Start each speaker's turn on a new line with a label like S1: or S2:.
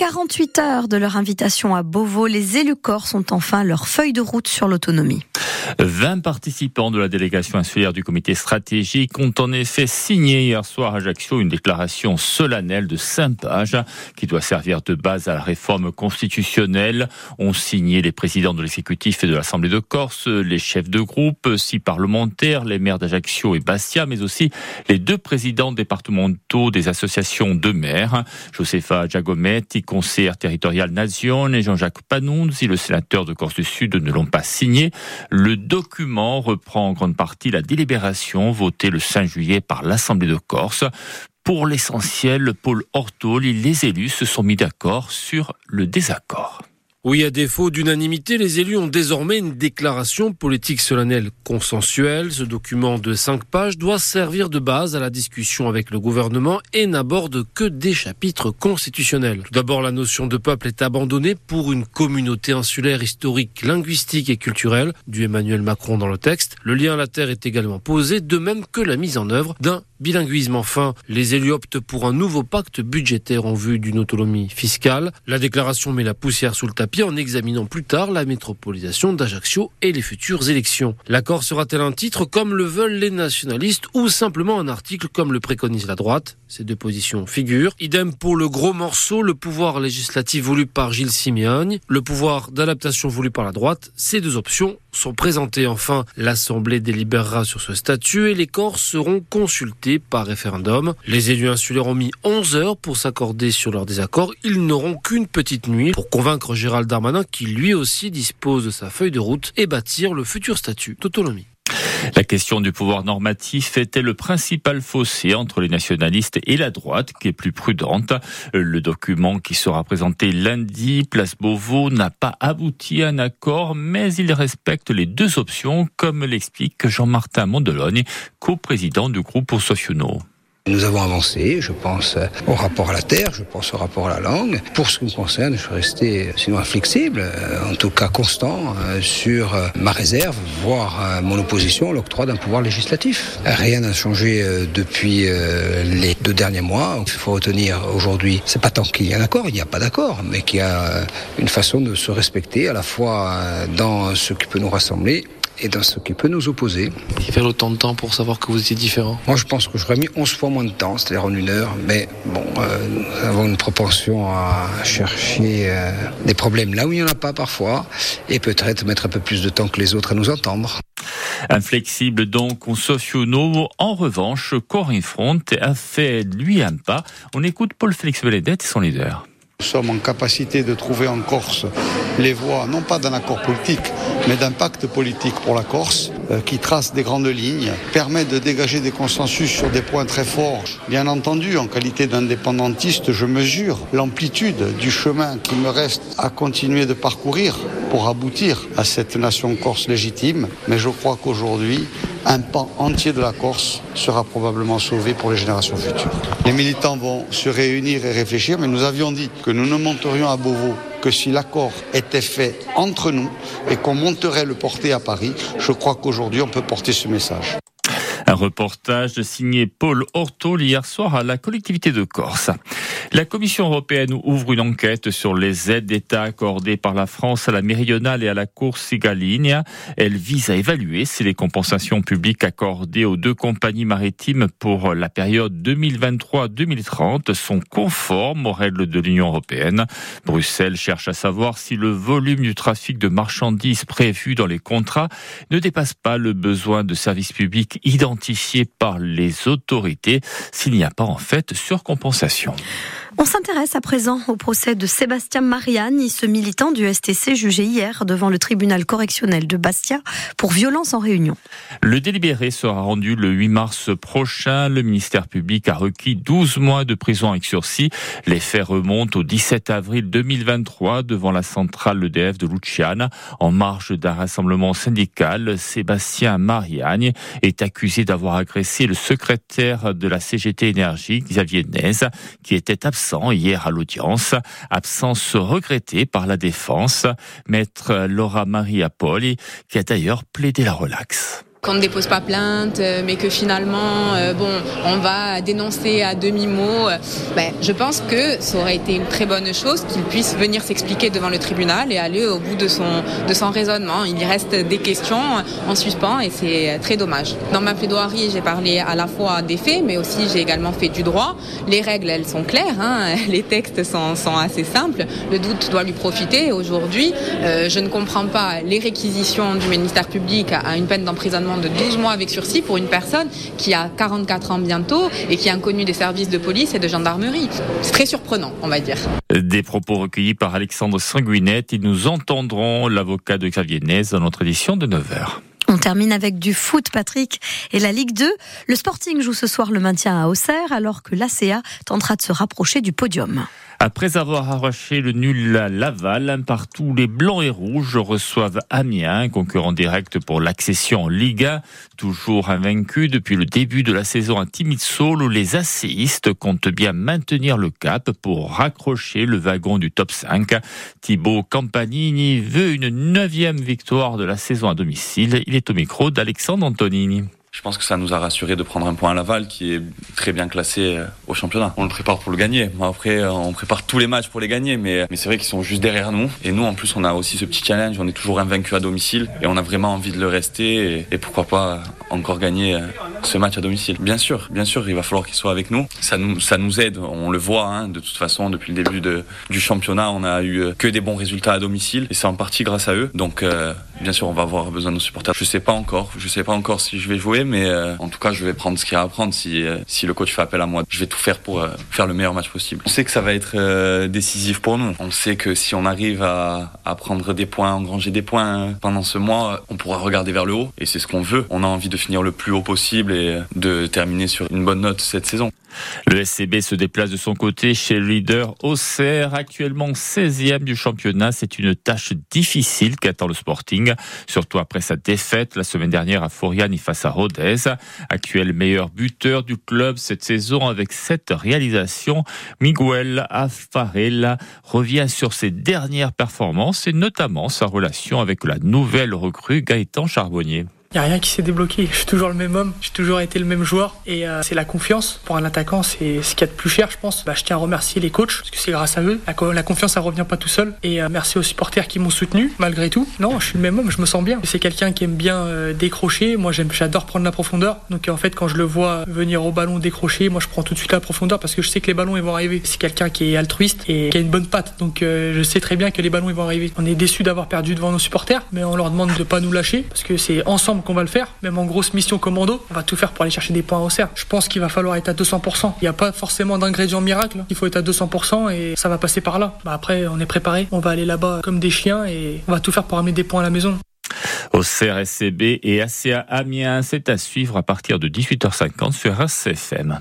S1: 48 heures de leur invitation à Beauvau, les élus corses ont enfin leur feuille de route sur l'autonomie.
S2: 20 participants de la délégation insulaire du comité stratégique ont en effet signé hier soir à Ajaccio une déclaration solennelle de 5 pages qui doit servir de base à la réforme constitutionnelle. Ont signé les présidents de l'exécutif et de l'Assemblée de Corse, les chefs de groupe, six parlementaires, les maires d'Ajaccio et Bastia, mais aussi les deux présidents départementaux des associations de maires, Josefa Giacometti, conseillère territoriale Nation, et Jean-Jacques Panunzi, le sénateur de Corse du Sud, ne l'ont pas signé. Le document reprend en grande partie la délibération votée le 5 juillet par l'Assemblée de Corse. Pour l'essentiel, Paul Ortol et les élus se sont mis d'accord sur le désaccord.
S3: Oui, à défaut d'unanimité, les élus ont désormais une déclaration politique solennelle consensuelle. Ce document de cinq pages doit servir de base à la discussion avec le gouvernement et n'aborde que des chapitres constitutionnels. Tout d'abord, la notion de peuple est abandonnée pour une communauté insulaire historique, linguistique et culturelle, du Emmanuel Macron dans le texte. Le lien à la terre est également posé, de même que la mise en œuvre d'un bilinguisme. Enfin, les élus optent pour un nouveau pacte budgétaire en vue d'une autonomie fiscale. La déclaration met la poussière sous le tapis en examinant plus tard la métropolisation d'Ajaccio et les futures élections. L'accord sera-t-elle un titre comme le veulent les nationalistes ou simplement un article comme le préconise la droite? Ces deux positions figurent. Idem pour le gros morceau, le pouvoir législatif voulu par Gilles Simeone, le pouvoir d'adaptation voulu par la droite. Ces deux options sont présentées. Enfin, l'Assemblée délibérera sur ce statut et les corps seront consultés par référendum. Les élus insulaires ont mis 11 heures pour s'accorder sur leur désaccord. Ils n'auront qu'une petite nuit pour convaincre Gérald Darmanin qui lui aussi dispose de sa feuille de route et bâtir le futur statut d'autonomie.
S2: La question du pouvoir normatif était le principal fossé entre les nationalistes et la droite, qui est plus prudente. Le document qui sera présenté lundi, place Beauvau, n'a pas abouti à un accord, mais il respecte les deux options, comme l'explique Jean-Martin Mondelogne, co-président du groupe Sociuno.
S4: Nous avons avancé, je pense au rapport à la terre, je pense au rapport à la langue. Pour ce qui me concerne, je suis resté sinon inflexible, euh, en tout cas constant euh, sur euh, ma réserve, voire mon opposition à l'octroi d'un pouvoir législatif. Rien n'a changé depuis les deux derniers mois. Il faut retenir aujourd'hui, c'est pas tant qu'il y a un accord, il n'y a pas d'accord, mais qu'il y a une façon de se respecter à la fois dans ce qui peut nous rassembler et dans ce qui peut nous opposer.
S3: Il fait autant de temps pour savoir que vous étiez différent
S4: Moi, je pense que j'aurais mis 11 fois moins de temps, c'est-à-dire en une heure. Mais bon, euh, nous avons une propension à chercher euh, des problèmes là où il n'y en a pas parfois, et peut-être mettre un peu plus de temps que les autres à nous entendre.
S2: Inflexible donc au Sociono. En revanche, Corinne Front a fait lui un pas. On écoute Paul-Félix Veledette et son leader.
S5: Nous sommes en capacité de trouver en Corse les voies, non pas d'un accord politique, mais d'un pacte politique pour la Corse, qui trace des grandes lignes, permet de dégager des consensus sur des points très forts. Bien entendu, en qualité d'indépendantiste, je mesure l'amplitude du chemin qui me reste à continuer de parcourir pour aboutir à cette nation corse légitime, mais je crois qu'aujourd'hui, un pan entier de la Corse sera probablement sauvé pour les générations futures. Les militants vont se réunir et réfléchir, mais nous avions dit que nous ne monterions à Beauvau que si l'accord était fait entre nous et qu'on monterait le porter à Paris. Je crois qu'aujourd'hui, on peut porter ce message.
S2: Un reportage signé Paul Ortol hier soir à la collectivité de Corse. La Commission européenne ouvre une enquête sur les aides d'État accordées par la France à la méridionale et à la Corsica-Ligne. Elle vise à évaluer si les compensations publiques accordées aux deux compagnies maritimes pour la période 2023-2030 sont conformes aux règles de l'Union européenne. Bruxelles cherche à savoir si le volume du trafic de marchandises prévu dans les contrats ne dépasse pas le besoin de services publics identifiés par les autorités s'il n'y a pas en fait surcompensation.
S1: On s'intéresse à présent au procès de Sébastien Mariani, ce militant du STC jugé hier devant le tribunal correctionnel de Bastia pour violence en réunion.
S2: Le délibéré sera rendu le 8 mars prochain. Le ministère public a requis 12 mois de prison avec sursis. Les faits remontent au 17 avril 2023 devant la centrale EDF de Luciana. En marge d'un rassemblement syndical, Sébastien Mariani est accusé d'avoir agressé le secrétaire de la CGT Énergie, Xavier Nez, qui était absent hier à l'audience. Absence regrettée par la défense. Maître Laura Maria Poli, qui a d'ailleurs plaidé la relaxe.
S6: Qu'on ne dépose pas plainte, euh, mais que finalement, euh, bon, on va dénoncer à demi-mot. Ben, je pense que ça aurait été une très bonne chose qu'il puisse venir s'expliquer devant le tribunal et aller au bout de son, de son raisonnement. Il y reste des questions en suspens et c'est très dommage. Dans ma plaidoirie, j'ai parlé à la fois des faits, mais aussi j'ai également fait du droit. Les règles, elles sont claires, hein. les textes sont, sont, assez simples. Le doute doit lui profiter. Aujourd'hui, euh, je ne comprends pas les réquisitions du ministère public à une peine d'emprisonnement de 12 mois avec sursis pour une personne qui a 44 ans bientôt et qui est inconnue des services de police et de gendarmerie. C'est très surprenant, on va dire.
S2: Des propos recueillis par Alexandre Sanguinette et nous entendrons l'avocat de Xavier Nez dans notre édition de 9h.
S1: On termine avec du foot, Patrick, et la Ligue 2. Le Sporting joue ce soir le maintien à Auxerre, alors que l'ACA tentera de se rapprocher du podium.
S2: Après avoir arraché le nul à Laval, partout les blancs et rouges reçoivent Amiens, concurrent direct pour l'accession en Liga. Toujours invaincu depuis le début de la saison à Timitsol, où les asséistes comptent bien maintenir le cap pour raccrocher le wagon du top 5. Thibaut Campanini veut une neuvième victoire de la saison à domicile. Il est au micro d'Alexandre Antonini.
S7: Je pense que ça nous a rassuré de prendre un point à Laval qui est très bien classé euh, au championnat. On le prépare pour le gagner. Après, euh, on prépare tous les matchs pour les gagner, mais, mais c'est vrai qu'ils sont juste derrière nous. Et nous, en plus, on a aussi ce petit challenge. On est toujours invaincu à domicile et on a vraiment envie de le rester et, pourquoi pas encore gagner euh, ce match à domicile. Bien sûr, bien sûr, il va falloir qu'ils soient avec nous. Ça nous, aide. On le voit, hein, de toute façon, depuis le début du championnat, on a eu que des bons résultats à domicile et c'est en partie grâce à eux. Donc, bien sûr, on va avoir besoin de nos supporters. Je sais pas encore. Je sais pas encore si je vais jouer mais euh, en tout cas, je vais prendre ce qu'il y a à prendre. Si, euh, si le coach fait appel à moi, je vais tout faire pour euh, faire le meilleur match possible. On sait que ça va être décisif pour nous. On sait que si on arrive à, à prendre des points, engranger des points pendant ce mois, on pourra regarder vers le haut. Et c'est ce qu'on veut. On a envie de finir le plus haut possible et de terminer sur une bonne note cette saison.
S2: Le SCB se déplace de son côté chez le leader Auxerre, actuellement 16e du championnat. C'est une tâche difficile qu'attend le Sporting, surtout après sa défaite la semaine dernière à Foriani face à Rodez. Actuel meilleur buteur du club cette saison avec cette réalisation, Miguel Afarella revient sur ses dernières performances et notamment sa relation avec la nouvelle recrue Gaëtan Charbonnier.
S8: Il n'y a rien qui s'est débloqué. Je suis toujours le même homme, j'ai toujours été le même joueur. Et euh, c'est la confiance. Pour un attaquant, c'est ce qu'il y a de plus cher, je pense. Bah, je tiens à remercier les coachs, parce que c'est grâce à eux. La, confiance, ça revient pas tout seul. Et euh, merci aux supporters qui m'ont soutenu, malgré tout. Non, je suis le même homme, je me sens bien. C'est quelqu'un qui aime bien euh, décrocher. Moi, j'adore prendre la profondeur. Donc en fait, quand je le vois venir au ballon décrocher, moi, je prends tout de suite la profondeur parce que je sais que les ballons, ils vont arriver. C'est quelqu'un qui est altruiste et qui a une bonne patte. Donc je sais très bien que les ballons, ils vont arriver. On est déçu d'avoir perdu devant nos supporters, mais on leur demande de pas nous lâcher parce que c'est ensemble qu'on va le faire. Même en grosse mission commando, on va tout faire pour aller chercher des points au cerf. Je pense qu'il va falloir être à 200%. Il n'y a pas forcément d'ingrédients miracles. Il faut être à 200% et ça va passer par là. Bah après, on est préparé. On va aller là-bas comme des chiens et on va tout faire pour amener des points à la maison.
S2: Au CRSCB et ACA Amiens, c'est à suivre à partir de 18h50 sur RCFM.